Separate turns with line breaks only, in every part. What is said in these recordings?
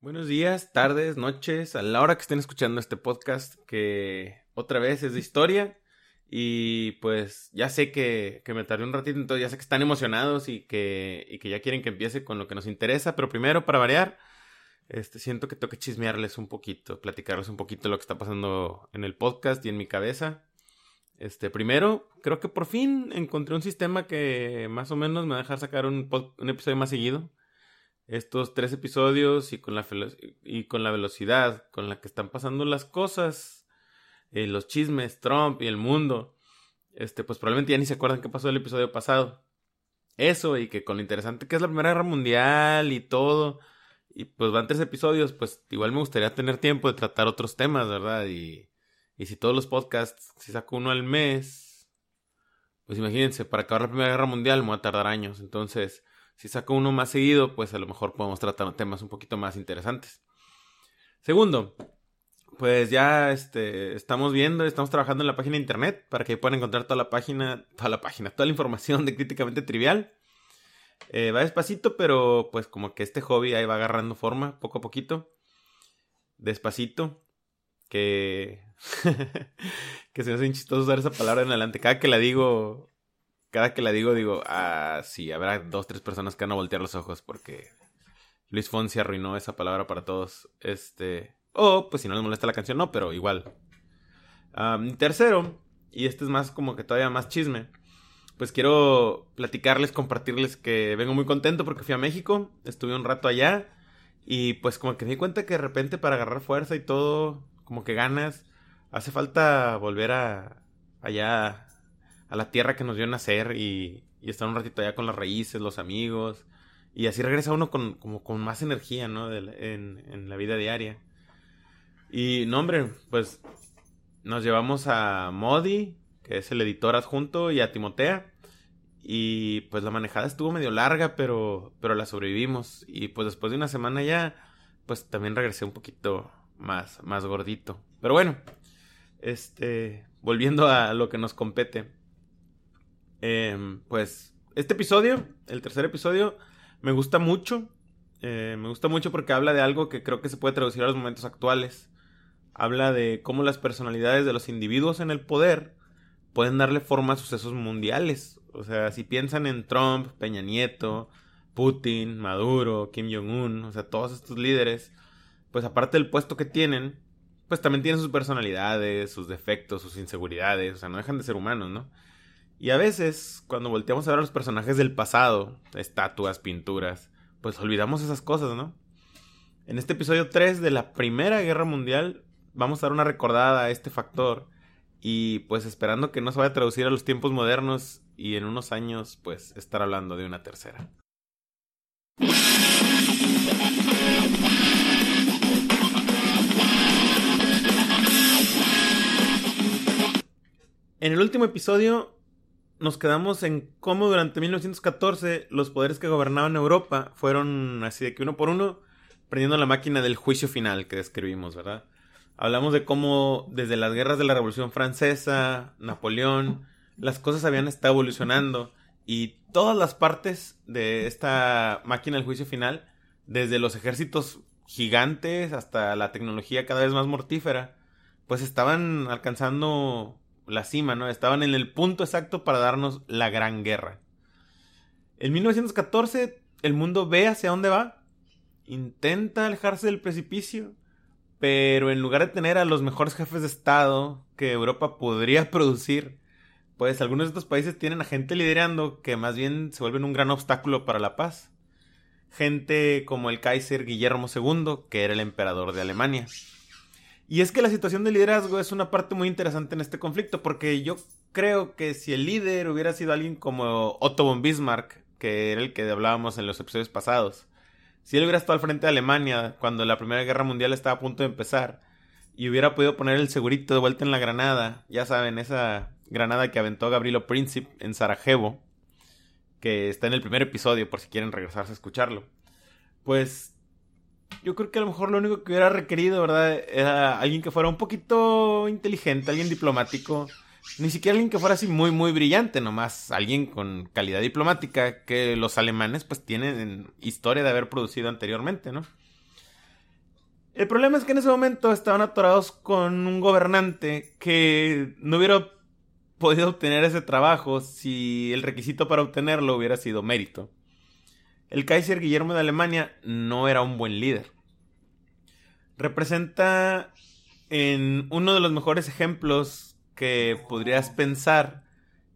Buenos días, tardes, noches, a la hora que estén escuchando este podcast, que otra vez es de historia. Y pues ya sé que, que me tardé un ratito, entonces ya sé que están emocionados y que, y que ya quieren que empiece con lo que nos interesa. Pero primero, para variar, este, siento que tengo que chismearles un poquito, platicarles un poquito lo que está pasando en el podcast y en mi cabeza. Este, primero, creo que por fin encontré un sistema que más o menos me va a dejar sacar un, un episodio más seguido estos tres episodios y con la, y con la velocidad con la que están pasando las cosas, eh, los chismes, Trump y el mundo, este, pues probablemente ya ni se acuerdan qué pasó el episodio pasado. Eso y que con lo interesante que es la Primera Guerra Mundial y todo, y pues van tres episodios, pues igual me gustaría tener tiempo de tratar otros temas, ¿verdad? Y, y si todos los podcasts, si saco uno al mes, pues imagínense, para acabar la Primera Guerra Mundial me va a tardar años, entonces si saco uno más seguido, pues a lo mejor podemos tratar temas un poquito más interesantes. Segundo, pues ya este, estamos viendo, estamos trabajando en la página de internet para que puedan encontrar toda la página, toda la página, toda la información de Críticamente Trivial. Eh, va despacito, pero pues como que este hobby ahí va agarrando forma poco a poquito. Despacito. Que... que se me hace chistoso usar esa palabra en adelante. Cada que la digo, cada que la digo, digo, ah, sí, habrá dos, tres personas que van a voltear los ojos porque Luis Fonsi arruinó esa palabra para todos. Este. O, pues si no les molesta la canción, no, pero igual. tercero, y este es más como que todavía más chisme. Pues quiero platicarles, compartirles que vengo muy contento porque fui a México, estuve un rato allá y pues como que me di cuenta que de repente para agarrar fuerza y todo, como que ganas, hace falta volver a allá a la tierra que nos dio nacer y, y estar un ratito allá con las raíces, los amigos. Y así regresa uno con, como con más energía, ¿no? en, en la vida diaria. Y no, hombre, pues nos llevamos a Modi, que es el editor adjunto, y a Timotea. Y pues la manejada estuvo medio larga, pero, pero la sobrevivimos. Y pues después de una semana ya, pues también regresé un poquito más, más gordito. Pero bueno, este, volviendo a lo que nos compete. Em, pues este episodio, el tercer episodio, me gusta mucho. Eh, me gusta mucho porque habla de algo que creo que se puede traducir a los momentos actuales. Habla de cómo las personalidades de los individuos en el poder pueden darle forma a sucesos mundiales. O sea, si piensan en Trump, Peña Nieto, Putin, Maduro, Kim Jong-un, o sea, todos estos líderes, pues aparte del puesto que tienen, pues también tienen sus personalidades, sus defectos, sus inseguridades, o sea, no dejan de ser humanos, ¿no? Y a veces, cuando volteamos a ver a los personajes del pasado, estatuas, pinturas, pues olvidamos esas cosas, ¿no? En este episodio 3 de la Primera Guerra Mundial, vamos a dar una recordada a este factor y pues esperando que no se vaya a traducir a los tiempos modernos y en unos años pues estar hablando de una tercera. En el último episodio nos quedamos en cómo durante 1914 los poderes que gobernaban Europa fueron así de que uno por uno prendiendo la máquina del juicio final que describimos, ¿verdad? Hablamos de cómo desde las guerras de la Revolución Francesa, Napoleón, las cosas habían estado evolucionando y todas las partes de esta máquina del juicio final, desde los ejércitos gigantes hasta la tecnología cada vez más mortífera, pues estaban alcanzando la cima, ¿no? Estaban en el punto exacto para darnos la gran guerra. En 1914 el mundo ve hacia dónde va, intenta alejarse del precipicio, pero en lugar de tener a los mejores jefes de Estado que Europa podría producir, pues algunos de estos países tienen a gente liderando que más bien se vuelven un gran obstáculo para la paz. Gente como el Kaiser Guillermo II, que era el emperador de Alemania. Y es que la situación de liderazgo es una parte muy interesante en este conflicto, porque yo creo que si el líder hubiera sido alguien como Otto von Bismarck, que era el que hablábamos en los episodios pasados, si él hubiera estado al frente de Alemania cuando la Primera Guerra Mundial estaba a punto de empezar, y hubiera podido poner el segurito de vuelta en la granada, ya saben, esa granada que aventó Gabrielo Príncipe en Sarajevo, que está en el primer episodio por si quieren regresarse a escucharlo, pues yo creo que a lo mejor lo único que hubiera requerido, ¿verdad? Era alguien que fuera un poquito inteligente, alguien diplomático. Ni siquiera alguien que fuera así muy, muy brillante, nomás alguien con calidad diplomática que los alemanes pues tienen historia de haber producido anteriormente, ¿no? El problema es que en ese momento estaban atorados con un gobernante que no hubiera podido obtener ese trabajo si el requisito para obtenerlo hubiera sido mérito. El Kaiser Guillermo de Alemania no era un buen líder. Representa en uno de los mejores ejemplos que podrías pensar,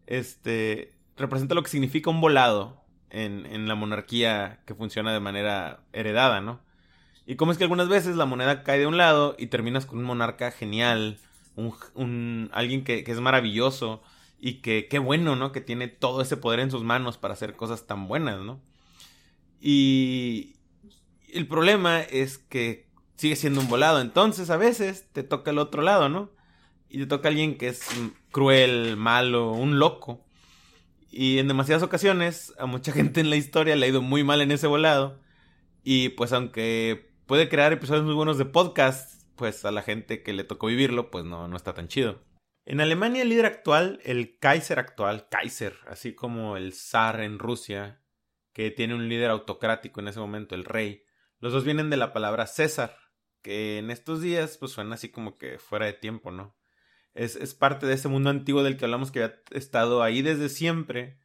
este, representa lo que significa un volado en, en la monarquía que funciona de manera heredada, ¿no? Y cómo es que algunas veces la moneda cae de un lado y terminas con un monarca genial, un, un alguien que, que, es maravilloso y que qué bueno, ¿no? Que tiene todo ese poder en sus manos para hacer cosas tan buenas, ¿no? Y el problema es que sigue siendo un volado, entonces a veces te toca el otro lado, ¿no? Y te toca alguien que es cruel, malo, un loco. Y en demasiadas ocasiones a mucha gente en la historia le ha ido muy mal en ese volado. Y pues aunque puede crear episodios muy buenos de podcast, pues a la gente que le tocó vivirlo, pues no, no está tan chido. En Alemania el líder actual, el Kaiser actual, Kaiser, así como el zar en Rusia, que tiene un líder autocrático en ese momento, el rey, los dos vienen de la palabra César, que en estos días pues suena así como que fuera de tiempo, ¿no? Es, es parte de ese mundo antiguo del que hablamos que ha estado ahí desde siempre.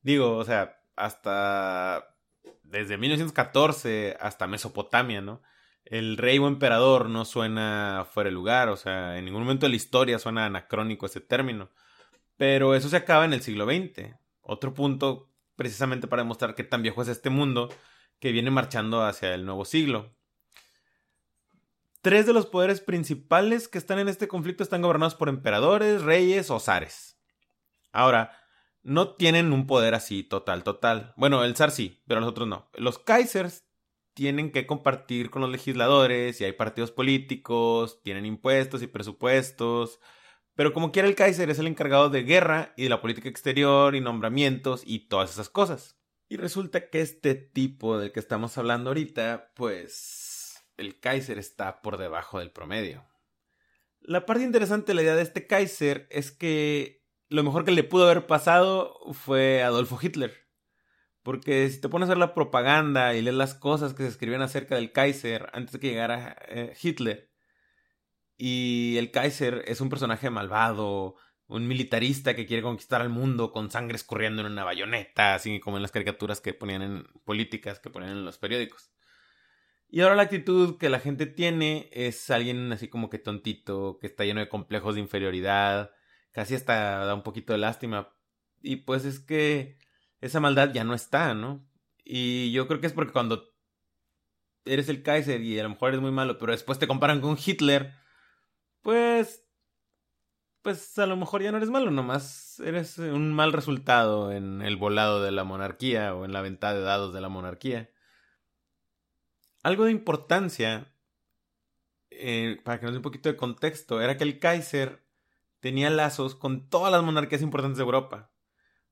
Digo, o sea, hasta desde 1914 hasta Mesopotamia, ¿no? El rey o emperador no suena fuera de lugar, o sea, en ningún momento de la historia suena anacrónico ese término. Pero eso se acaba en el siglo XX. Otro punto precisamente para demostrar qué tan viejo es este mundo que viene marchando hacia el nuevo siglo. Tres de los poderes principales que están en este conflicto están gobernados por emperadores, reyes o zares. Ahora, no tienen un poder así total, total. Bueno, el zar sí, pero los otros no. Los kaisers tienen que compartir con los legisladores y hay partidos políticos, tienen impuestos y presupuestos. Pero como quiera el Kaiser es el encargado de guerra y de la política exterior y nombramientos y todas esas cosas. Y resulta que este tipo del que estamos hablando ahorita, pues el Kaiser está por debajo del promedio. La parte interesante de la idea de este Kaiser es que lo mejor que le pudo haber pasado fue Adolfo Hitler. Porque si te pones a ver la propaganda y lees las cosas que se escribían acerca del Kaiser antes de que llegara eh, Hitler, y el Kaiser es un personaje malvado, un militarista que quiere conquistar al mundo con sangre escurriendo en una bayoneta, así como en las caricaturas que ponían en políticas, que ponían en los periódicos. Y ahora la actitud que la gente tiene es alguien así como que tontito, que está lleno de complejos de inferioridad, casi hasta da un poquito de lástima. Y pues es que esa maldad ya no está, ¿no? Y yo creo que es porque cuando eres el Kaiser y a lo mejor eres muy malo, pero después te comparan con Hitler, pues pues a lo mejor ya no eres malo, nomás eres un mal resultado en el volado de la monarquía o en la venta de dados de la monarquía. Algo de importancia, eh, para que nos dé un poquito de contexto, era que el Kaiser tenía lazos con todas las monarquías importantes de Europa.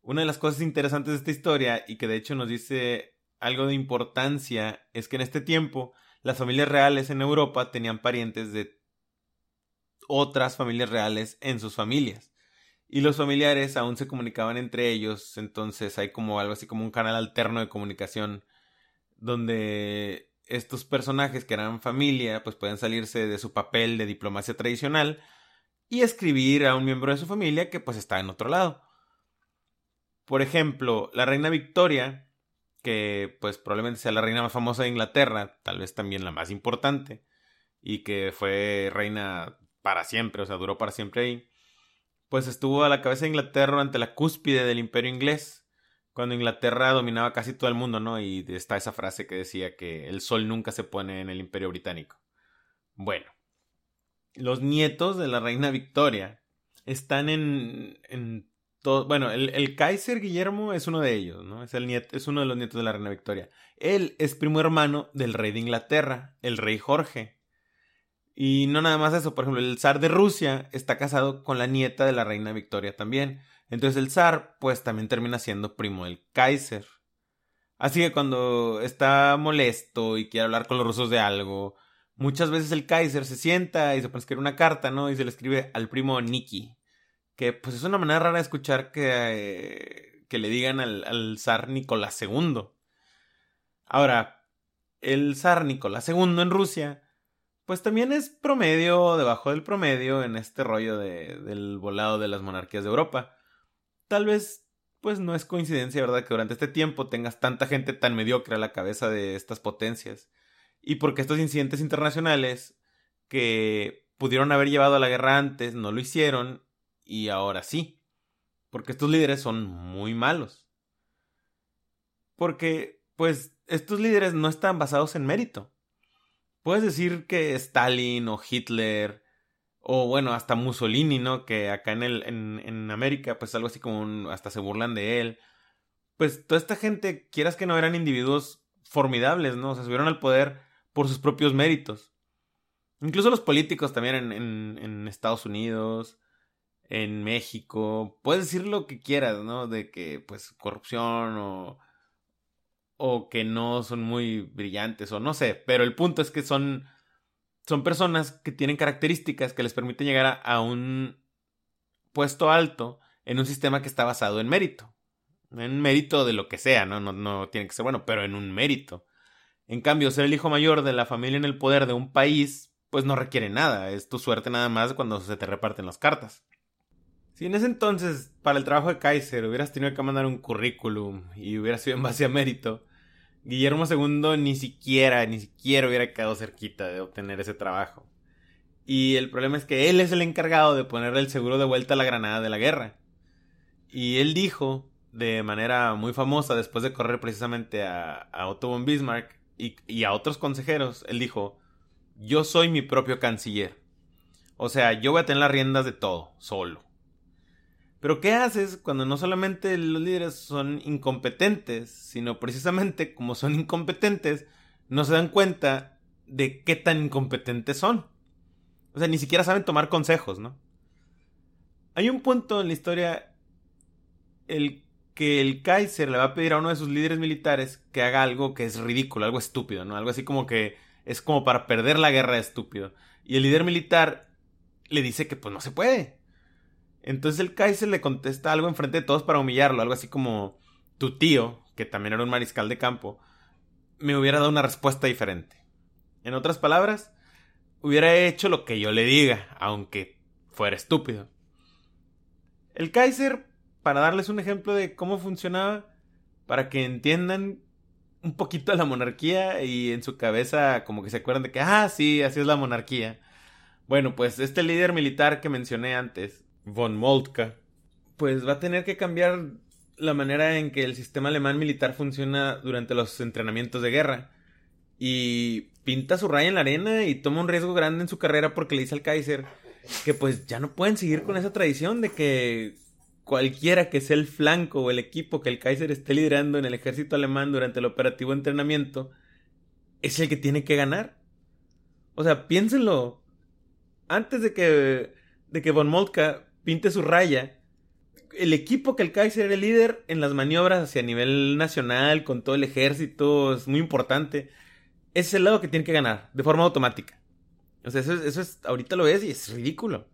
Una de las cosas interesantes de esta historia, y que de hecho nos dice algo de importancia, es que en este tiempo las familias reales en Europa tenían parientes de otras familias reales en sus familias. Y los familiares aún se comunicaban entre ellos, entonces hay como algo así como un canal alterno de comunicación donde estos personajes que eran familia pues pueden salirse de su papel de diplomacia tradicional y escribir a un miembro de su familia que pues está en otro lado. Por ejemplo, la reina Victoria, que pues probablemente sea la reina más famosa de Inglaterra, tal vez también la más importante, y que fue reina para siempre, o sea, duró para siempre ahí, pues estuvo a la cabeza de Inglaterra ante la cúspide del imperio inglés, cuando Inglaterra dominaba casi todo el mundo, ¿no? Y está esa frase que decía que el sol nunca se pone en el imperio británico. Bueno, los nietos de la reina Victoria están en, en todo, bueno, el, el, Kaiser Guillermo es uno de ellos, ¿no? Es, el nieto, es uno de los nietos de la reina Victoria. Él es primo hermano del rey de Inglaterra, el rey Jorge. Y no nada más eso, por ejemplo, el zar de Rusia está casado con la nieta de la reina Victoria también. Entonces el zar, pues también termina siendo primo del Kaiser. Así que cuando está molesto y quiere hablar con los rusos de algo, muchas veces el Kaiser se sienta y se pone a escribir una carta, ¿no? Y se le escribe al primo Nicky. Que pues es una manera rara de escuchar que, eh, que le digan al, al zar Nicolás II. Ahora, el zar Nicolás II en Rusia, pues también es promedio, debajo del promedio en este rollo de, del volado de las monarquías de Europa. Tal vez, pues no es coincidencia, ¿verdad?, que durante este tiempo tengas tanta gente tan mediocre a la cabeza de estas potencias. Y porque estos incidentes internacionales que pudieron haber llevado a la guerra antes no lo hicieron y ahora sí. Porque estos líderes son muy malos. Porque, pues, estos líderes no están basados en mérito. Puedes decir que Stalin o Hitler o bueno, hasta Mussolini, ¿no? Que acá en, el, en, en América, pues algo así como hasta se burlan de él. Pues toda esta gente, quieras que no, eran individuos formidables, ¿no? O sea, subieron al poder por sus propios méritos. Incluso los políticos también en, en, en Estados Unidos, en México, puedes decir lo que quieras, ¿no? De que, pues, corrupción o o que no son muy brillantes o no sé, pero el punto es que son son personas que tienen características que les permiten llegar a, un puesto alto en un sistema que está basado en mérito. En mérito de lo que sea, ¿no? No, no tiene que ser bueno, pero en un mérito. En cambio, ser el hijo mayor de la familia en el poder de un país, pues no requiere nada. Es tu suerte nada más cuando se te reparten las cartas. Si en ese entonces, para el trabajo de Kaiser, hubieras tenido que mandar un currículum y hubiera sido en base a mérito, Guillermo II ni siquiera, ni siquiera hubiera quedado cerquita de obtener ese trabajo. Y el problema es que él es el encargado de ponerle el seguro de vuelta a la granada de la guerra. Y él dijo, de manera muy famosa, después de correr precisamente a, Otto von Bismarck y, y a otros consejeros, él dijo, yo soy mi propio canciller. O sea, yo voy a tener las riendas de todo, solo. Pero ¿qué haces cuando no solamente los líderes son incompetentes, sino precisamente como son incompetentes, no se dan cuenta de qué tan incompetentes son? O sea, ni siquiera saben tomar consejos, ¿no? Hay un punto en la historia el que el Kaiser le va a pedir a uno de sus líderes militares que haga algo que es ridículo, algo estúpido, ¿no? Algo así como que es como para perder la guerra estúpido. Y el líder militar le dice que pues no se puede. Entonces el Kaiser le contesta algo enfrente de todos para humillarlo, algo así como tu tío, que también era un mariscal de campo, me hubiera dado una respuesta diferente. En otras palabras, hubiera hecho lo que yo le diga, aunque fuera estúpido. El Kaiser, para darles un ejemplo de cómo funcionaba, para que entiendan un poquito la monarquía y en su cabeza como que se acuerdan de que, ah, sí, así es la monarquía. Bueno, pues este líder militar que mencioné antes von Moltke, pues va a tener que cambiar la manera en que el sistema alemán militar funciona durante los entrenamientos de guerra. Y pinta su raya en la arena y toma un riesgo grande en su carrera porque le dice al Kaiser que pues ya no pueden seguir con esa tradición de que cualquiera que sea el flanco o el equipo que el Kaiser esté liderando en el ejército alemán durante el operativo entrenamiento es el que tiene que ganar. O sea, piénsenlo. Antes de que, de que von Moltke pinte su raya. El equipo que el Kaiser era el líder en las maniobras hacia nivel nacional, con todo el ejército, es muy importante. Ese es el lado que tiene que ganar, de forma automática. O sea, eso es, eso es, ahorita lo ves y es ridículo.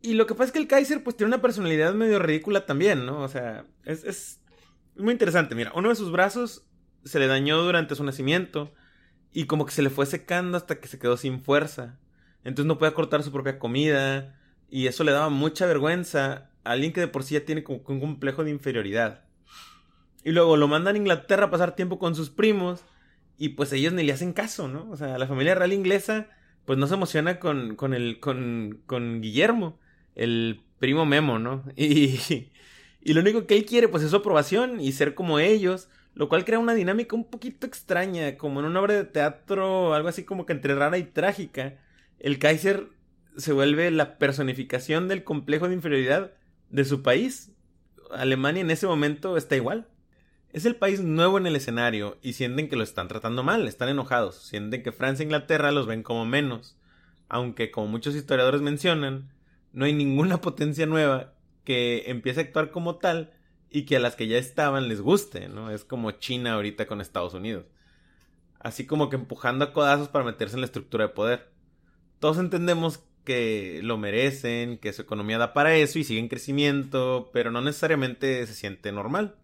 Y lo que pasa es que el Kaiser pues tiene una personalidad medio ridícula también, ¿no? O sea, es, es muy interesante. Mira, uno de sus brazos se le dañó durante su nacimiento y como que se le fue secando hasta que se quedó sin fuerza. Entonces no podía cortar su propia comida. Y eso le daba mucha vergüenza a alguien que de por sí ya tiene como un complejo de inferioridad. Y luego lo mandan a Inglaterra a pasar tiempo con sus primos. Y pues ellos ni le hacen caso, ¿no? O sea, la familia real inglesa pues no se emociona con, con el, con, con Guillermo, el primo Memo, ¿no? Y, y lo único que él quiere pues es su aprobación y ser como ellos, lo cual crea una dinámica un poquito extraña, como en una obra de teatro, algo así como que entre rara y trágica. El Kaiser se vuelve la personificación del complejo de inferioridad de su país. Alemania en ese momento está igual. Es el país nuevo en el escenario y sienten que lo están tratando mal, están enojados, sienten que Francia e Inglaterra los ven como menos, aunque como muchos historiadores mencionan, no hay ninguna potencia nueva que empiece a actuar como tal y que a las que ya estaban les guste, ¿no? Es como China ahorita con Estados Unidos. Así como que empujando a codazos para meterse en la estructura de poder. Todos entendemos que lo merecen, que su economía da para eso y sigue en crecimiento, pero no necesariamente se siente normal.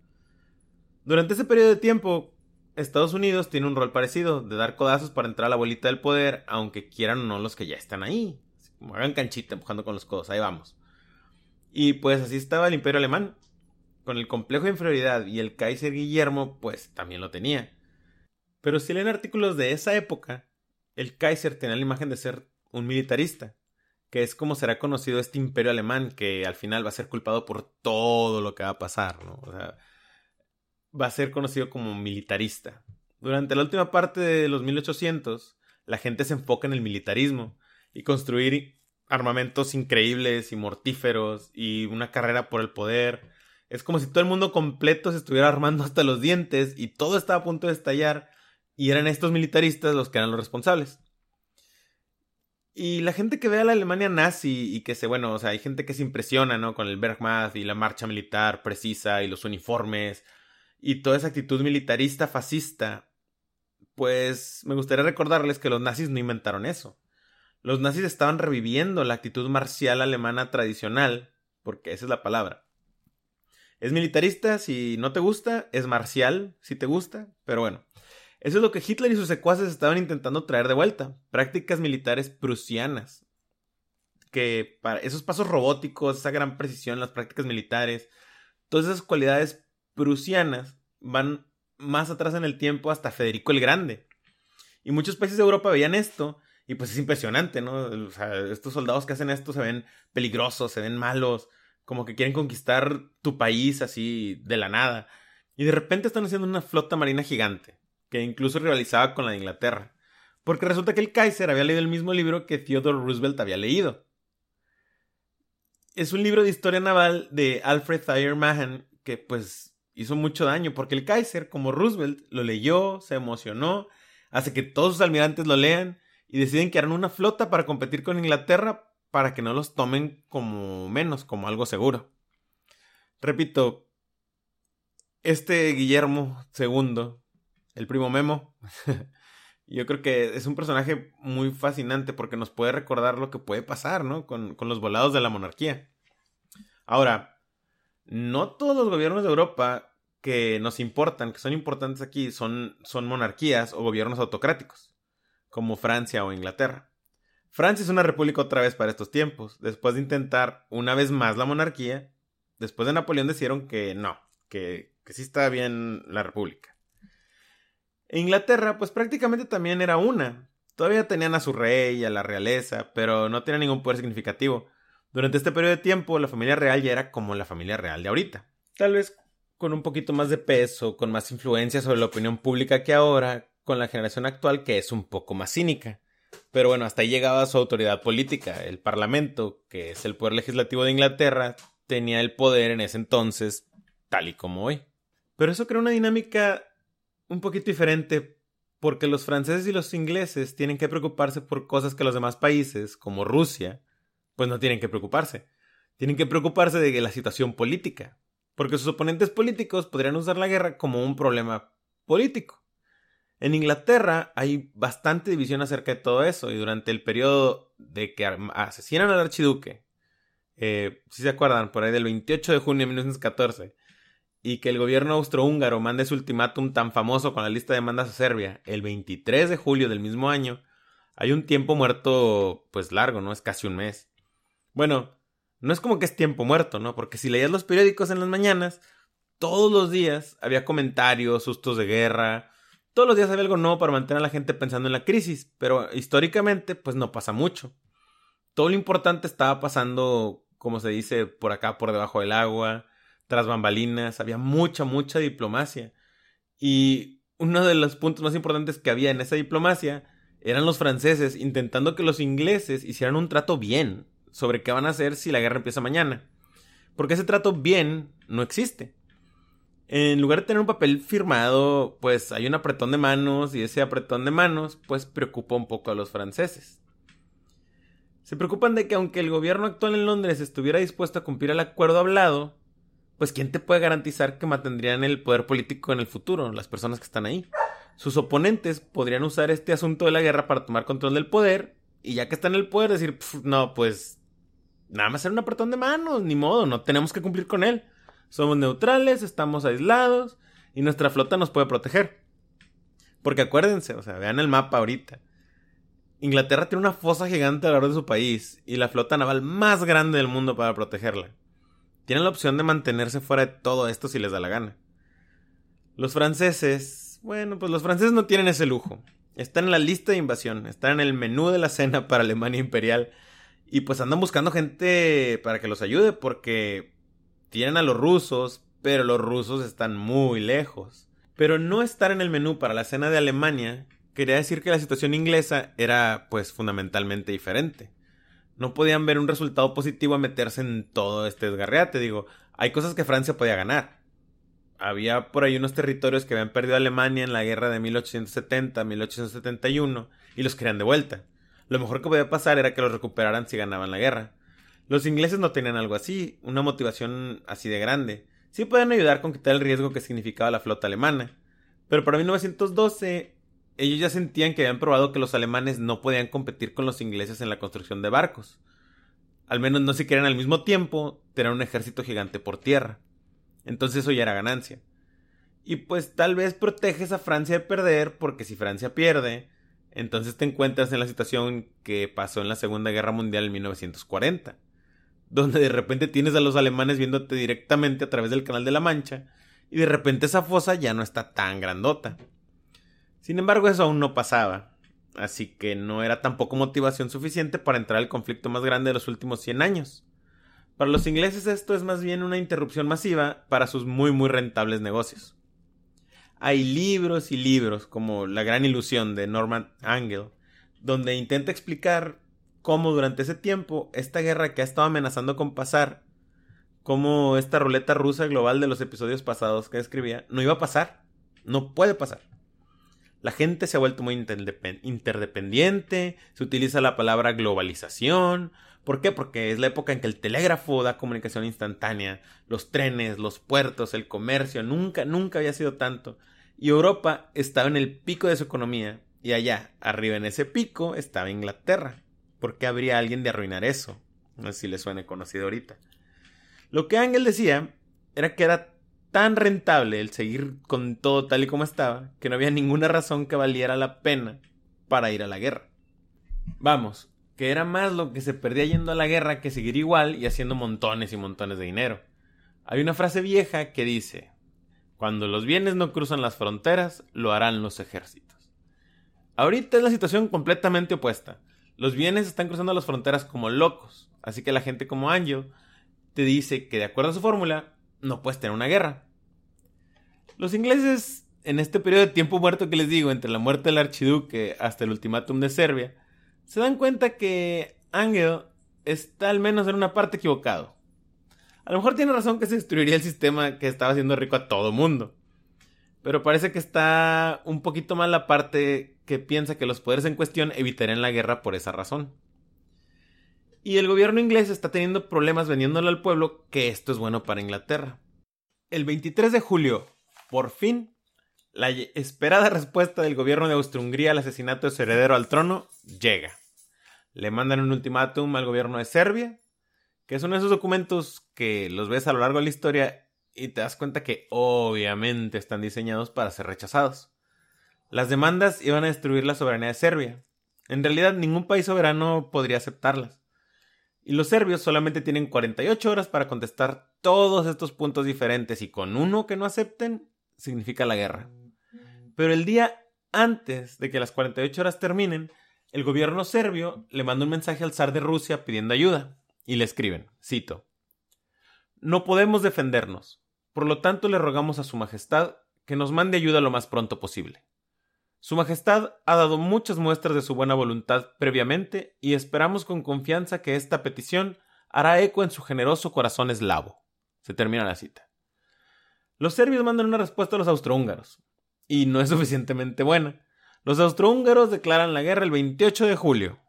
Durante ese periodo de tiempo, Estados Unidos tiene un rol parecido, de dar codazos para entrar a la bolita del poder, aunque quieran o no los que ya están ahí. Como hagan canchita empujando con los codos, ahí vamos. Y pues así estaba el imperio alemán. Con el complejo de inferioridad y el Kaiser Guillermo, pues también lo tenía. Pero si leen artículos de esa época, el Kaiser tenía la imagen de ser un militarista, que es como será conocido este imperio alemán, que al final va a ser culpado por todo lo que va a pasar, ¿no? O sea, va a ser conocido como militarista. Durante la última parte de los 1800, la gente se enfoca en el militarismo y construir armamentos increíbles y mortíferos y una carrera por el poder. Es como si todo el mundo completo se estuviera armando hasta los dientes y todo estaba a punto de estallar y eran estos militaristas los que eran los responsables. Y la gente que ve a la Alemania nazi y que se, bueno, o sea, hay gente que se impresiona, ¿no? Con el Wehrmacht y la marcha militar precisa y los uniformes y toda esa actitud militarista fascista. Pues me gustaría recordarles que los nazis no inventaron eso. Los nazis estaban reviviendo la actitud marcial alemana tradicional, porque esa es la palabra. Es militarista si no te gusta, es marcial si te gusta, pero bueno, eso es lo que Hitler y sus secuaces estaban intentando traer de vuelta. Prácticas militares prusianas. Que para esos pasos robóticos, esa gran precisión, las prácticas militares, todas esas cualidades prusianas van más atrás en el tiempo hasta Federico el Grande. Y muchos países de Europa veían esto y pues es impresionante, ¿no? O sea, estos soldados que hacen esto se ven peligrosos, se ven malos, como que quieren conquistar tu país así de la nada. Y de repente están haciendo una flota marina gigante que incluso rivalizaba con la de Inglaterra, porque resulta que el Kaiser había leído el mismo libro que Theodore Roosevelt había leído. Es un libro de historia naval de Alfred Thayer Mahan que pues hizo mucho daño, porque el Kaiser, como Roosevelt, lo leyó, se emocionó, hace que todos sus almirantes lo lean y deciden que harán una flota para competir con Inglaterra para que no los tomen como menos, como algo seguro. Repito, este Guillermo II el primo Memo. Yo creo que es un personaje muy fascinante porque nos puede recordar lo que puede pasar, ¿no? Con, los volados de la monarquía. Ahora, no todos los gobiernos de Europa que nos importan, que son importantes aquí, son, son monarquías o gobiernos autocráticos, como Francia o Inglaterra. Francia es una república otra vez para estos tiempos. Después de intentar una vez más la monarquía, después de Napoleón decidieron que no, que, que sí está bien la república. Inglaterra, pues prácticamente también era una. Todavía tenían a su rey a la realeza, pero no tenía ningún poder significativo. Durante este periodo de tiempo, la familia real ya era como la familia real de ahorita. Tal vez con un poquito más de peso, con más influencia sobre la opinión pública que ahora, con la generación actual que es un poco más cínica. Pero bueno, hasta ahí llegaba su autoridad política. El Parlamento, que es el poder legislativo de Inglaterra, tenía el poder en ese entonces, tal y como hoy. Pero eso creó una dinámica un poquito diferente porque los franceses y los ingleses tienen que preocuparse por cosas que los demás países, como Rusia, pues no tienen que preocuparse. Tienen que preocuparse de la situación política, porque sus oponentes políticos podrían usar la guerra como un problema político. En Inglaterra hay bastante división acerca de todo eso y durante el periodo de que asesinan al archiduque, eh, si se acuerdan, por ahí del 28 de junio de 1914, y que el gobierno austrohúngaro mande ese ultimátum tan famoso con la lista de demandas a Serbia el 23 de julio del mismo año, hay un tiempo muerto pues largo, ¿no? Es casi un mes. Bueno, no es como que es tiempo muerto, ¿no? Porque si leías los periódicos en las mañanas, todos los días había comentarios, sustos de guerra, todos los días había algo nuevo para mantener a la gente pensando en la crisis, pero históricamente pues no pasa mucho. Todo lo importante estaba pasando, como se dice, por acá, por debajo del agua, tras bambalinas, había mucha, mucha diplomacia. Y uno de los puntos más importantes que había en esa diplomacia eran los franceses intentando que los ingleses hicieran un trato bien sobre qué van a hacer si la guerra empieza mañana. Porque ese trato bien no existe. En lugar de tener un papel firmado, pues hay un apretón de manos y ese apretón de manos pues preocupa un poco a los franceses. Se preocupan de que aunque el gobierno actual en Londres estuviera dispuesto a cumplir el acuerdo hablado, pues ¿quién te puede garantizar que mantendrían el poder político en el futuro? Las personas que están ahí. Sus oponentes podrían usar este asunto de la guerra para tomar control del poder y ya que están en el poder decir, no, pues nada más ser un apretón de manos, ni modo, no tenemos que cumplir con él. Somos neutrales, estamos aislados y nuestra flota nos puede proteger. Porque acuérdense, o sea, vean el mapa ahorita. Inglaterra tiene una fosa gigante alrededor de su país y la flota naval más grande del mundo para protegerla. Tienen la opción de mantenerse fuera de todo esto si les da la gana. Los franceses, bueno, pues los franceses no tienen ese lujo. Están en la lista de invasión, están en el menú de la cena para Alemania Imperial y pues andan buscando gente para que los ayude porque tienen a los rusos, pero los rusos están muy lejos. Pero no estar en el menú para la cena de Alemania quería decir que la situación inglesa era pues fundamentalmente diferente. No podían ver un resultado positivo a meterse en todo este desgarreate, digo, hay cosas que Francia podía ganar. Había por ahí unos territorios que habían perdido Alemania en la guerra de 1870-1871 y los querían de vuelta. Lo mejor que podía pasar era que los recuperaran si ganaban la guerra. Los ingleses no tenían algo así, una motivación así de grande. Sí podían ayudar con quitar el riesgo que significaba la flota alemana. Pero para 1912 ellos ya sentían que habían probado que los alemanes no podían competir con los ingleses en la construcción de barcos. Al menos no se querían al mismo tiempo tener un ejército gigante por tierra. Entonces eso ya era ganancia. Y pues tal vez proteges a Francia de perder, porque si Francia pierde, entonces te encuentras en la situación que pasó en la Segunda Guerra Mundial en 1940, donde de repente tienes a los alemanes viéndote directamente a través del Canal de la Mancha, y de repente esa fosa ya no está tan grandota. Sin embargo, eso aún no pasaba, así que no era tampoco motivación suficiente para entrar al conflicto más grande de los últimos 100 años. Para los ingleses esto es más bien una interrupción masiva para sus muy muy rentables negocios. Hay libros y libros, como La gran ilusión de Norman Angell, donde intenta explicar cómo durante ese tiempo esta guerra que ha estado amenazando con pasar, cómo esta ruleta rusa global de los episodios pasados que escribía, no iba a pasar, no puede pasar. La gente se ha vuelto muy interdependiente, se utiliza la palabra globalización. ¿Por qué? Porque es la época en que el telégrafo da comunicación instantánea, los trenes, los puertos, el comercio, nunca, nunca había sido tanto. Y Europa estaba en el pico de su economía. Y allá, arriba en ese pico, estaba Inglaterra. ¿Por qué habría alguien de arruinar eso? No sé si le suene conocido ahorita. Lo que Ángel decía era que era tan rentable el seguir con todo tal y como estaba que no había ninguna razón que valiera la pena para ir a la guerra. Vamos, que era más lo que se perdía yendo a la guerra que seguir igual y haciendo montones y montones de dinero. Hay una frase vieja que dice, cuando los bienes no cruzan las fronteras, lo harán los ejércitos. Ahorita es la situación completamente opuesta. Los bienes están cruzando las fronteras como locos, así que la gente como Angel te dice que de acuerdo a su fórmula, no puedes tener una guerra. Los ingleses, en este periodo de tiempo muerto que les digo, entre la muerte del archiduque hasta el ultimátum de Serbia, se dan cuenta que Angel está al menos en una parte equivocado. A lo mejor tiene razón que se destruiría el sistema que estaba haciendo rico a todo mundo. Pero parece que está un poquito mal la parte que piensa que los poderes en cuestión evitarían la guerra por esa razón. Y el gobierno inglés está teniendo problemas vendiéndole al pueblo que esto es bueno para Inglaterra. El 23 de julio, por fin, la esperada respuesta del gobierno de Austria-Hungría al asesinato de su heredero al trono llega. Le mandan un ultimátum al gobierno de Serbia que es uno de esos documentos que los ves a lo largo de la historia y te das cuenta que obviamente están diseñados para ser rechazados. Las demandas iban a destruir la soberanía de Serbia. En realidad ningún país soberano podría aceptarlas. Y los serbios solamente tienen 48 horas para contestar todos estos puntos diferentes y con uno que no acepten significa la guerra. Pero el día antes de que las 48 horas terminen, el gobierno serbio le manda un mensaje al zar de Rusia pidiendo ayuda. Y le escriben, cito, No podemos defendernos, por lo tanto le rogamos a Su Majestad que nos mande ayuda lo más pronto posible. Su Majestad ha dado muchas muestras de su buena voluntad previamente y esperamos con confianza que esta petición hará eco en su generoso corazón eslavo. Se termina la cita. Los serbios mandan una respuesta a los austrohúngaros, y no es suficientemente buena. Los austrohúngaros declaran la guerra el 28 de julio,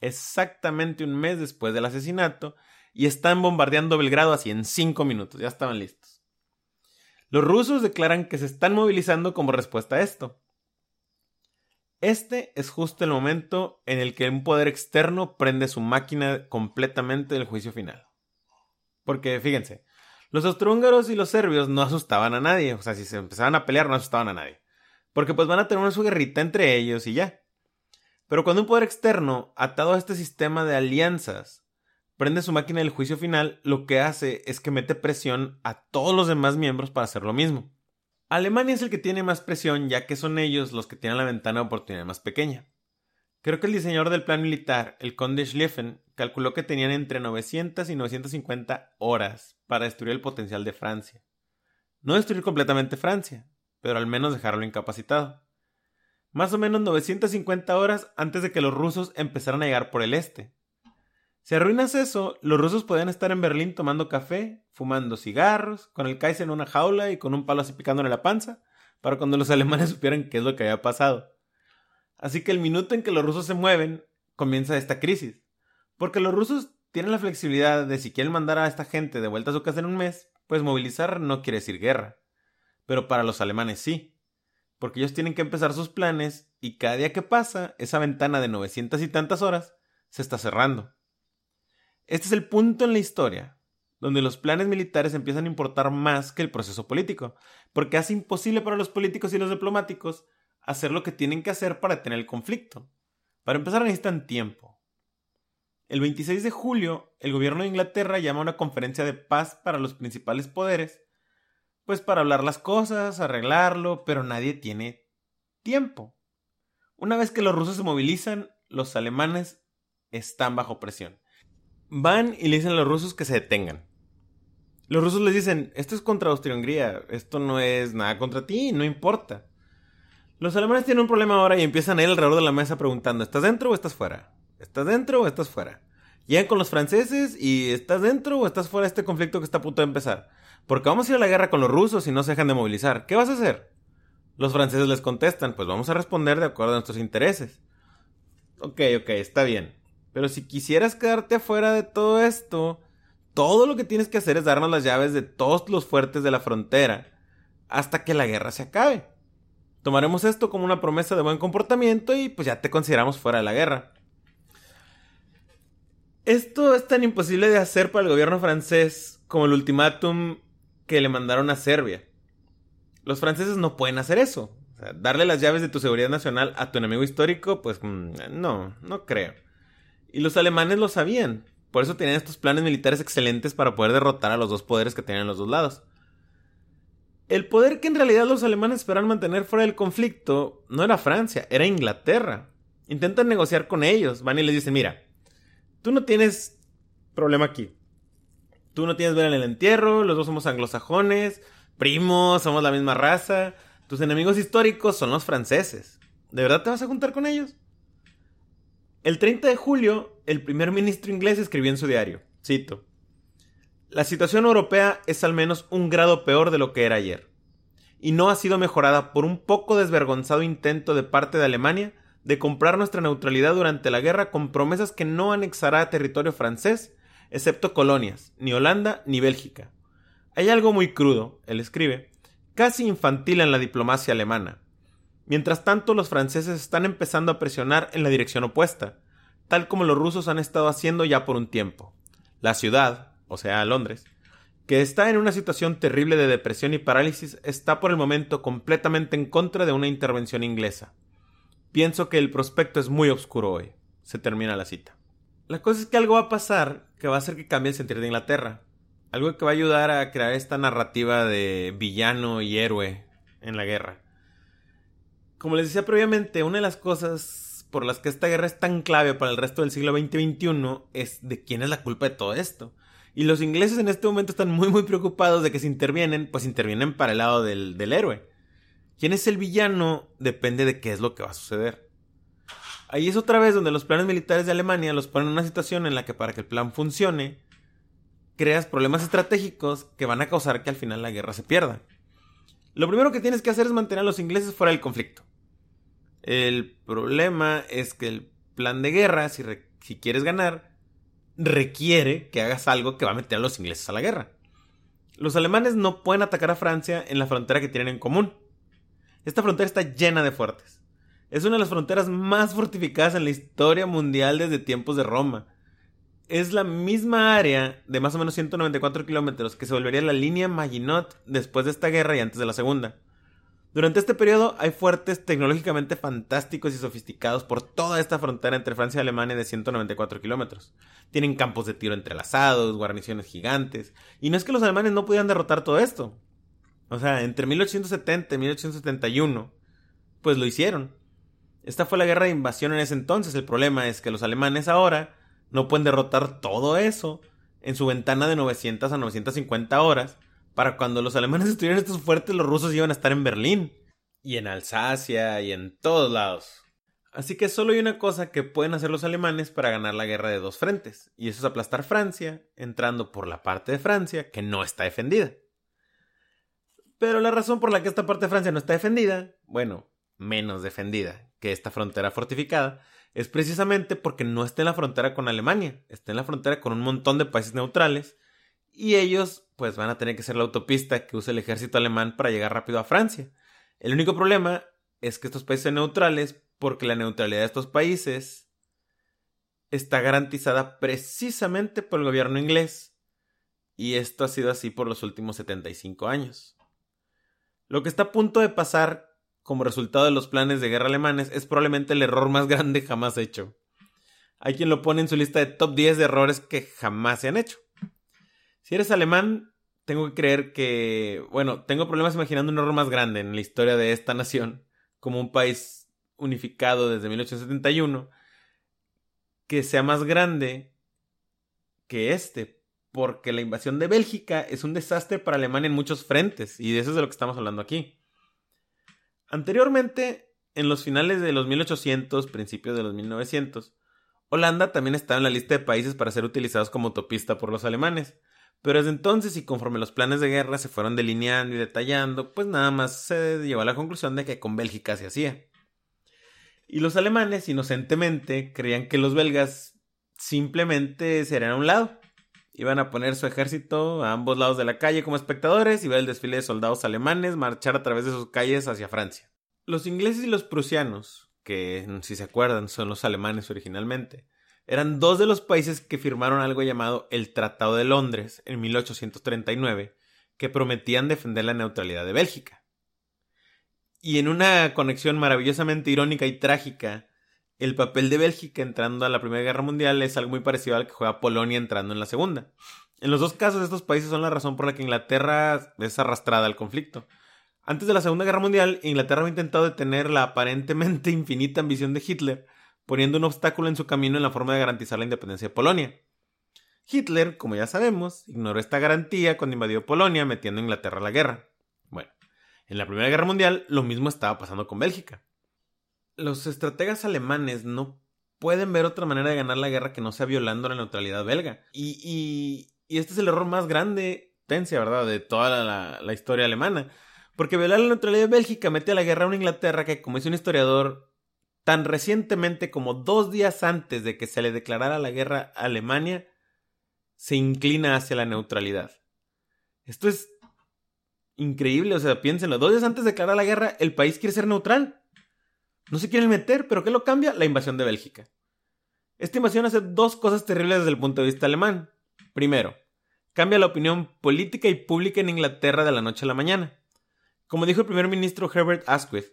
exactamente un mes después del asesinato y están bombardeando Belgrado así en cinco minutos, ya estaban listos. Los rusos declaran que se están movilizando como respuesta a esto. Este es justo el momento en el que un poder externo prende su máquina completamente del juicio final. Porque fíjense, los austrohúngaros y los serbios no asustaban a nadie, o sea, si se empezaban a pelear no asustaban a nadie. Porque pues van a tener una su guerrita entre ellos y ya. Pero cuando un poder externo, atado a este sistema de alianzas, prende su máquina del juicio final, lo que hace es que mete presión a todos los demás miembros para hacer lo mismo. Alemania es el que tiene más presión ya que son ellos los que tienen la ventana de oportunidad más pequeña. Creo que el diseñador del plan militar, el conde Schlieffen, calculó que tenían entre 900 y 950 horas para destruir el potencial de Francia. No destruir completamente Francia, pero al menos dejarlo incapacitado. Más o menos 950 horas antes de que los rusos empezaran a llegar por el este. Si arruinas eso, los rusos podían estar en Berlín tomando café, fumando cigarros, con el Kaiser en una jaula y con un palo así picándole la panza, para cuando los alemanes supieran qué es lo que había pasado. Así que el minuto en que los rusos se mueven, comienza esta crisis. Porque los rusos tienen la flexibilidad de si quieren mandar a esta gente de vuelta a su casa en un mes, pues movilizar no quiere decir guerra. Pero para los alemanes sí. Porque ellos tienen que empezar sus planes y cada día que pasa, esa ventana de 900 y tantas horas se está cerrando. Este es el punto en la historia donde los planes militares empiezan a importar más que el proceso político, porque hace imposible para los políticos y los diplomáticos hacer lo que tienen que hacer para tener el conflicto. Para empezar necesitan tiempo. El 26 de julio, el gobierno de Inglaterra llama a una conferencia de paz para los principales poderes, pues para hablar las cosas, arreglarlo, pero nadie tiene tiempo. Una vez que los rusos se movilizan, los alemanes están bajo presión. Van y le dicen a los rusos que se detengan. Los rusos les dicen, esto es contra Austria-Hungría, esto no es nada contra ti, no importa. Los alemanes tienen un problema ahora y empiezan a ir alrededor de la mesa preguntando, ¿estás dentro o estás fuera? ¿Estás dentro o estás fuera? Llegan con los franceses y ¿estás dentro o estás fuera de este conflicto que está a punto de empezar? Porque vamos a ir a la guerra con los rusos y no se dejan de movilizar. ¿Qué vas a hacer? Los franceses les contestan, pues vamos a responder de acuerdo a nuestros intereses. Ok, ok, está bien. Pero si quisieras quedarte afuera de todo esto, todo lo que tienes que hacer es darnos las llaves de todos los fuertes de la frontera hasta que la guerra se acabe. Tomaremos esto como una promesa de buen comportamiento y pues ya te consideramos fuera de la guerra. Esto es tan imposible de hacer para el gobierno francés como el ultimátum que le mandaron a Serbia. Los franceses no pueden hacer eso. darle las llaves de tu seguridad nacional a tu enemigo histórico, pues mm, no, no creo. Y los alemanes lo sabían. Por eso tenían estos planes militares excelentes para poder derrotar a los dos poderes que tenían los dos lados. El poder que en realidad los alemanes esperan mantener fuera del conflicto no era Francia, era Inglaterra. Intentan negociar con ellos, van y les dicen, mira, tú no tienes problema aquí. Tú no tienes ver en el entierro, los dos somos anglosajones, primos, somos la misma raza. Tus enemigos históricos son los franceses. ¿De verdad te vas a juntar con ellos? El 30 de julio, el primer ministro inglés escribió en su diario, cito, La situación europea es al menos un grado peor de lo que era ayer, y no ha sido mejorada por un poco desvergonzado intento de parte de Alemania de comprar nuestra neutralidad durante la guerra con promesas que no anexará territorio francés, excepto colonias, ni Holanda ni Bélgica. Hay algo muy crudo, él escribe, casi infantil en la diplomacia alemana, Mientras tanto, los franceses están empezando a presionar en la dirección opuesta, tal como los rusos han estado haciendo ya por un tiempo. La ciudad, o sea, Londres, que está en una situación terrible de depresión y parálisis, está por el momento completamente en contra de una intervención inglesa. Pienso que el prospecto es muy oscuro hoy. Se termina la cita. La cosa es que algo va a pasar que va a hacer que cambie el sentido de Inglaterra. Algo que va a ayudar a crear esta narrativa de villano y héroe en la guerra. Como les decía previamente, una de las cosas por las que esta guerra es tan clave para el resto del siglo XX-XXI es de quién es la culpa de todo esto. Y los ingleses en este momento están muy muy preocupados de que si intervienen, pues intervienen para el lado del, del héroe. ¿Quién es el villano? Depende de qué es lo que va a suceder. Ahí es otra vez donde los planes militares de Alemania los ponen en una situación en la que para que el plan funcione, creas problemas estratégicos que van a causar que al final la guerra se pierda. Lo primero que tienes que hacer es mantener a los ingleses fuera del conflicto. El problema es que el plan de guerra, si, si quieres ganar, requiere que hagas algo que va a meter a los ingleses a la guerra. Los alemanes no pueden atacar a Francia en la frontera que tienen en común. Esta frontera está llena de fuertes. Es una de las fronteras más fortificadas en la historia mundial desde tiempos de Roma. Es la misma área de más o menos 194 kilómetros que se volvería la línea Maginot después de esta guerra y antes de la segunda. Durante este periodo hay fuertes tecnológicamente fantásticos y sofisticados por toda esta frontera entre Francia y Alemania de 194 kilómetros. Tienen campos de tiro entrelazados, guarniciones gigantes. Y no es que los alemanes no pudieran derrotar todo esto. O sea, entre 1870 y 1871, pues lo hicieron. Esta fue la guerra de invasión en ese entonces. El problema es que los alemanes ahora no pueden derrotar todo eso en su ventana de 900 a 950 horas para cuando los alemanes estuvieran estos fuertes, los rusos iban a estar en Berlín. Y en Alsacia y en todos lados. Así que solo hay una cosa que pueden hacer los alemanes para ganar la guerra de dos frentes, y eso es aplastar Francia, entrando por la parte de Francia que no está defendida. Pero la razón por la que esta parte de Francia no está defendida, bueno, menos defendida que esta frontera fortificada, es precisamente porque no está en la frontera con Alemania, está en la frontera con un montón de países neutrales, y ellos pues van a tener que ser la autopista que usa el ejército alemán para llegar rápido a Francia. El único problema es que estos países son neutrales porque la neutralidad de estos países está garantizada precisamente por el gobierno inglés. Y esto ha sido así por los últimos 75 años. Lo que está a punto de pasar como resultado de los planes de guerra alemanes es probablemente el error más grande jamás hecho. Hay quien lo pone en su lista de top 10 de errores que jamás se han hecho. Si eres alemán, tengo que creer que, bueno, tengo problemas imaginando un error más grande en la historia de esta nación, como un país unificado desde 1871, que sea más grande que este, porque la invasión de Bélgica es un desastre para Alemania en muchos frentes, y de eso es de lo que estamos hablando aquí. Anteriormente, en los finales de los 1800, principios de los 1900, Holanda también estaba en la lista de países para ser utilizados como autopista por los alemanes, pero desde entonces y conforme los planes de guerra se fueron delineando y detallando, pues nada más se llevó a la conclusión de que con Bélgica se hacía. Y los alemanes, inocentemente, creían que los belgas simplemente serían a un lado. Iban a poner su ejército a ambos lados de la calle como espectadores y ver el desfile de soldados alemanes marchar a través de sus calles hacia Francia. Los ingleses y los prusianos, que si se acuerdan son los alemanes originalmente, eran dos de los países que firmaron algo llamado el Tratado de Londres en 1839, que prometían defender la neutralidad de Bélgica. Y en una conexión maravillosamente irónica y trágica, el papel de Bélgica entrando a la Primera Guerra Mundial es algo muy parecido al que juega Polonia entrando en la Segunda. En los dos casos, estos países son la razón por la que Inglaterra es arrastrada al conflicto. Antes de la Segunda Guerra Mundial, Inglaterra había intentado detener la aparentemente infinita ambición de Hitler, poniendo un obstáculo en su camino en la forma de garantizar la independencia de Polonia. Hitler, como ya sabemos, ignoró esta garantía cuando invadió Polonia metiendo a Inglaterra a la guerra. Bueno, en la Primera Guerra Mundial lo mismo estaba pasando con Bélgica. Los estrategas alemanes no pueden ver otra manera de ganar la guerra que no sea violando la neutralidad belga. Y, y, y este es el error más grande, ¿verdad?, de toda la, la historia alemana. Porque violar la neutralidad de Bélgica mete a la guerra a una Inglaterra que, como dice un historiador, tan recientemente como dos días antes de que se le declarara la guerra a Alemania, se inclina hacia la neutralidad. Esto es increíble, o sea, piénsenlo, dos días antes de declarar la guerra, el país quiere ser neutral. No se quieren meter, pero ¿qué lo cambia? La invasión de Bélgica. Esta invasión hace dos cosas terribles desde el punto de vista alemán. Primero, cambia la opinión política y pública en Inglaterra de la noche a la mañana. Como dijo el primer ministro Herbert Asquith,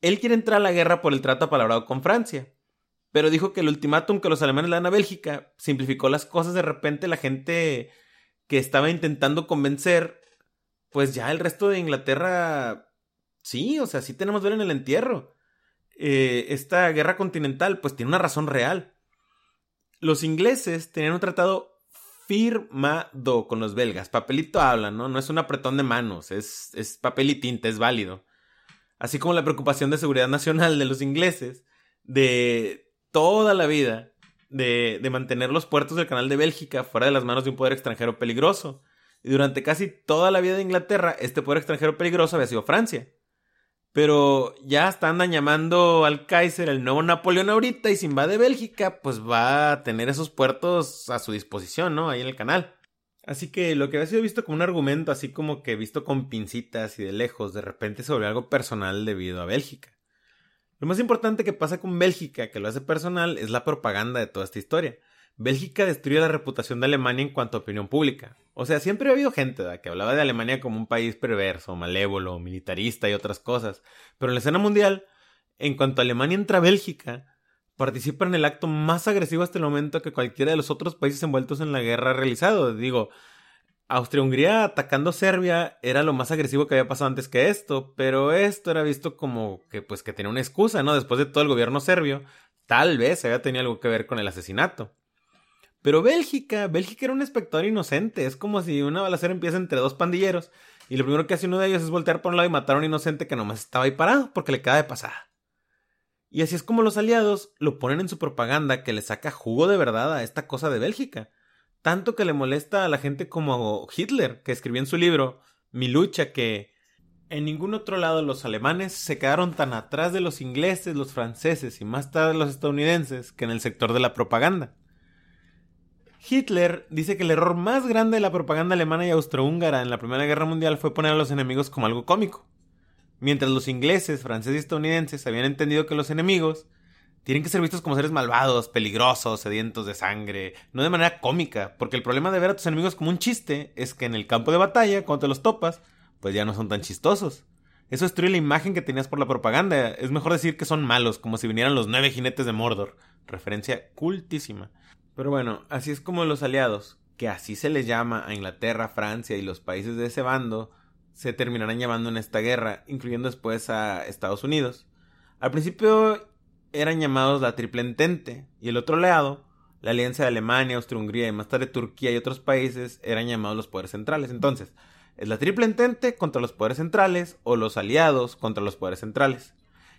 él quiere entrar a la guerra por el trato apalabrado con Francia, pero dijo que el ultimátum que los alemanes le dan a Bélgica simplificó las cosas de repente la gente que estaba intentando convencer, pues ya el resto de Inglaterra, sí, o sea, sí tenemos ver en el entierro. Eh, esta guerra continental, pues tiene una razón real. Los ingleses tenían un tratado firmado con los belgas. Papelito habla, ¿no? No es un apretón de manos, es, es papel y tinta, es válido así como la preocupación de seguridad nacional de los ingleses, de toda la vida, de, de, mantener los puertos del Canal de Bélgica fuera de las manos de un poder extranjero peligroso. Y durante casi toda la vida de Inglaterra, este poder extranjero peligroso había sido Francia. Pero ya están llamando al Kaiser el nuevo Napoleón ahorita y si invade Bélgica, pues va a tener esos puertos a su disposición, ¿no? Ahí en el canal. Así que lo que había sido visto como un argumento así como que visto con pincitas y de lejos, de repente sobre algo personal debido a Bélgica. Lo más importante que pasa con Bélgica, que lo hace personal, es la propaganda de toda esta historia. Bélgica destruye la reputación de Alemania en cuanto a opinión pública. O sea, siempre ha habido gente que hablaba de Alemania como un país perverso, malévolo, militarista y otras cosas. Pero en la escena mundial, en cuanto Alemania entra a Bélgica, participa en el acto más agresivo hasta el momento que cualquiera de los otros países envueltos en la guerra ha realizado. Digo, Austria-Hungría atacando Serbia era lo más agresivo que había pasado antes que esto, pero esto era visto como que pues que tenía una excusa, ¿no? Después de todo el gobierno serbio, tal vez había tenido algo que ver con el asesinato. Pero Bélgica, Bélgica era un espectador inocente. Es como si una balacera empieza entre dos pandilleros y lo primero que hace uno de ellos es voltear por un lado y matar a un inocente que nomás estaba ahí parado porque le queda de pasada. Y así es como los aliados lo ponen en su propaganda que le saca jugo de verdad a esta cosa de Bélgica. Tanto que le molesta a la gente como Hitler, que escribió en su libro Mi lucha que en ningún otro lado los alemanes se quedaron tan atrás de los ingleses, los franceses y más tarde los estadounidenses que en el sector de la propaganda. Hitler dice que el error más grande de la propaganda alemana y austrohúngara en la Primera Guerra Mundial fue poner a los enemigos como algo cómico. Mientras los ingleses, franceses y estadounidenses habían entendido que los enemigos tienen que ser vistos como seres malvados, peligrosos, sedientos de sangre, no de manera cómica, porque el problema de ver a tus enemigos como un chiste es que en el campo de batalla, cuando te los topas, pues ya no son tan chistosos. Eso destruye la imagen que tenías por la propaganda. Es mejor decir que son malos, como si vinieran los nueve jinetes de Mordor. Referencia cultísima. Pero bueno, así es como los aliados, que así se les llama a Inglaterra, Francia y los países de ese bando, se terminarán llamando en esta guerra, incluyendo después a Estados Unidos. Al principio eran llamados la Triple Entente, y el otro lado, la alianza de Alemania, Austria-Hungría y más tarde Turquía y otros países eran llamados los poderes centrales. Entonces, es la Triple Entente contra los poderes centrales o los aliados contra los poderes centrales.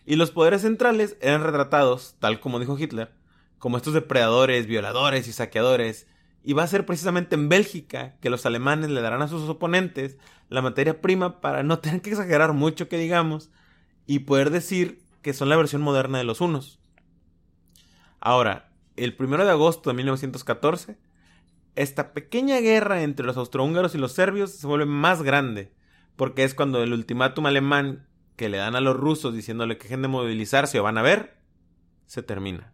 Y los poderes centrales eran retratados, tal como dijo Hitler, como estos depredadores, violadores y saqueadores, y va a ser precisamente en Bélgica que los alemanes le darán a sus oponentes la materia prima para no tener que exagerar mucho que digamos y poder decir que son la versión moderna de los unos. Ahora, el primero de agosto de 1914, esta pequeña guerra entre los austrohúngaros y los serbios se vuelve más grande, porque es cuando el ultimátum alemán que le dan a los rusos diciéndole que dejen de movilizarse o van a ver, se termina.